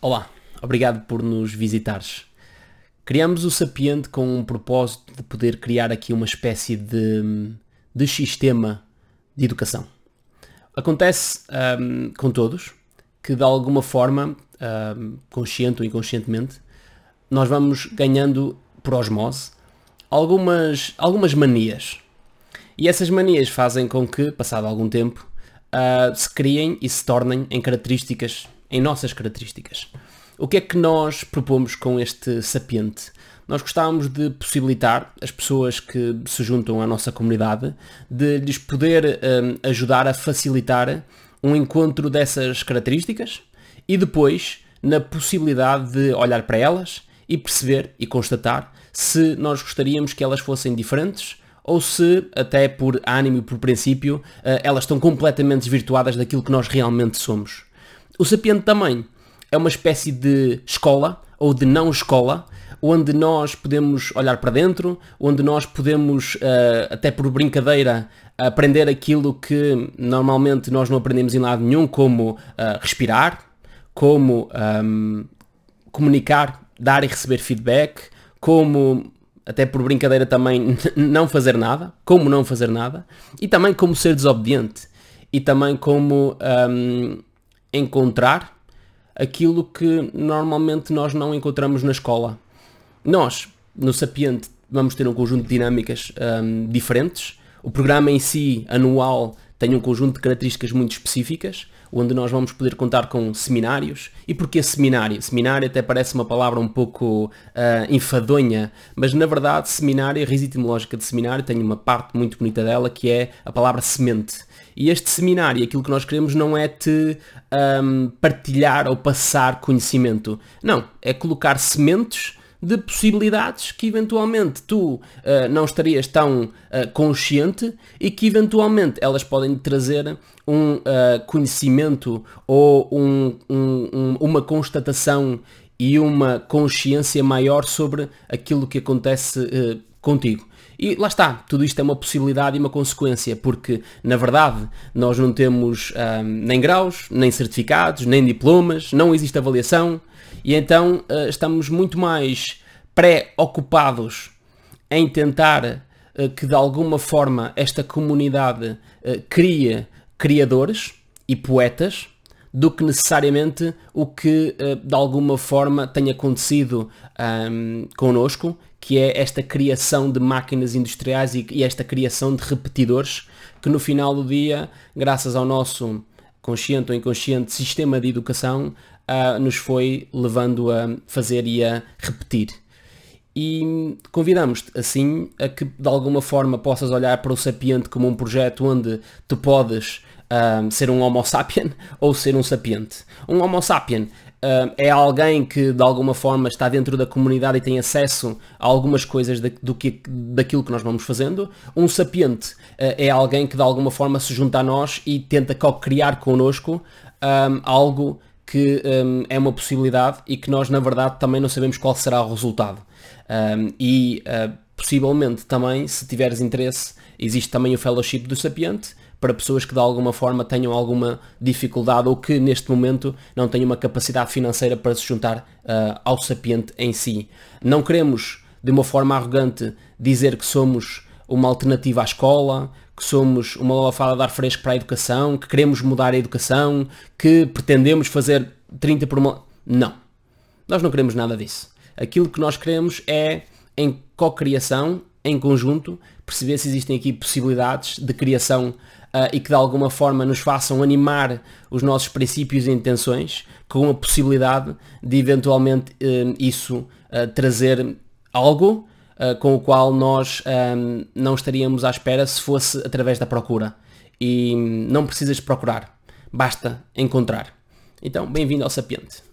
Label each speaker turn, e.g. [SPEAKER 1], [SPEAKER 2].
[SPEAKER 1] Olá, obrigado por nos visitares. Criamos o Sapiente com um propósito de poder criar aqui uma espécie de, de sistema de educação. Acontece um, com todos que de alguma forma, um, consciente ou inconscientemente, nós vamos ganhando por osmose algumas, algumas manias. E essas manias fazem com que, passado algum tempo, uh, se criem e se tornem em características em nossas características. O que é que nós propomos com este sapiente? Nós gostávamos de possibilitar as pessoas que se juntam à nossa comunidade de lhes poder um, ajudar a facilitar um encontro dessas características e depois na possibilidade de olhar para elas e perceber e constatar se nós gostaríamos que elas fossem diferentes ou se, até por ânimo e por princípio, eh, elas estão completamente desvirtuadas daquilo que nós realmente somos. O Sapiente também é uma espécie de escola ou de não escola, onde nós podemos olhar para dentro, onde nós podemos, uh, até por brincadeira, aprender aquilo que normalmente nós não aprendemos em lado nenhum, como uh, respirar, como um, comunicar, dar e receber feedback, como até por brincadeira também não fazer nada, como não fazer nada, e também como ser desobediente, e também como um, encontrar aquilo que normalmente nós não encontramos na escola. Nós, no Sapiente, vamos ter um conjunto de dinâmicas um, diferentes. O programa em si, anual, tem um conjunto de características muito específicas, onde nós vamos poder contar com seminários. E porquê seminário? Seminário até parece uma palavra um pouco uh, enfadonha, mas na verdade seminário, a raiz etimológica de seminário tem uma parte muito bonita dela que é a palavra semente. E este seminário, aquilo que nós queremos não é te um, partilhar ou passar conhecimento. Não, é colocar sementes de possibilidades que eventualmente tu uh, não estarias tão uh, consciente e que eventualmente elas podem trazer um uh, conhecimento ou um, um, uma constatação e uma consciência maior sobre aquilo que acontece contigo. E lá está, tudo isto é uma possibilidade e uma consequência, porque na verdade nós não temos hum, nem graus, nem certificados, nem diplomas, não existe avaliação, e então uh, estamos muito mais pré-ocupados em tentar uh, que de alguma forma esta comunidade uh, crie criadores e poetas do que necessariamente o que de alguma forma tem acontecido um, connosco que é esta criação de máquinas industriais e, e esta criação de repetidores que no final do dia, graças ao nosso consciente ou inconsciente sistema de educação, uh, nos foi levando a fazer e a repetir. E convidamos-te assim a que de alguma forma possas olhar para o Sapiente como um projeto onde tu podes uh, ser um Homo sapien ou ser um sapiente. Um Homo sapien Uh, é alguém que de alguma forma está dentro da comunidade e tem acesso a algumas coisas da, do que, daquilo que nós vamos fazendo. Um sapiente uh, é alguém que de alguma forma se junta a nós e tenta co-criar connosco um, algo que um, é uma possibilidade e que nós na verdade também não sabemos qual será o resultado. Um, e uh, possivelmente também, se tiveres interesse, existe também o Fellowship do Sapiente, para pessoas que de alguma forma tenham alguma dificuldade ou que neste momento não tenham uma capacidade financeira para se juntar uh, ao sapiente em si. Não queremos, de uma forma arrogante, dizer que somos uma alternativa à escola, que somos uma lavafada de ar fresco para a educação, que queremos mudar a educação, que pretendemos fazer 30 por uma... Não. Nós não queremos nada disso. Aquilo que nós queremos é, em co-criação, em conjunto, perceber se existem aqui possibilidades de criação uh, e que de alguma forma nos façam animar os nossos princípios e intenções com a possibilidade de eventualmente uh, isso uh, trazer algo com o qual nós não estaríamos à espera se fosse através da procura. E não precisas procurar, basta encontrar. Então, bem-vindo ao Sapiente.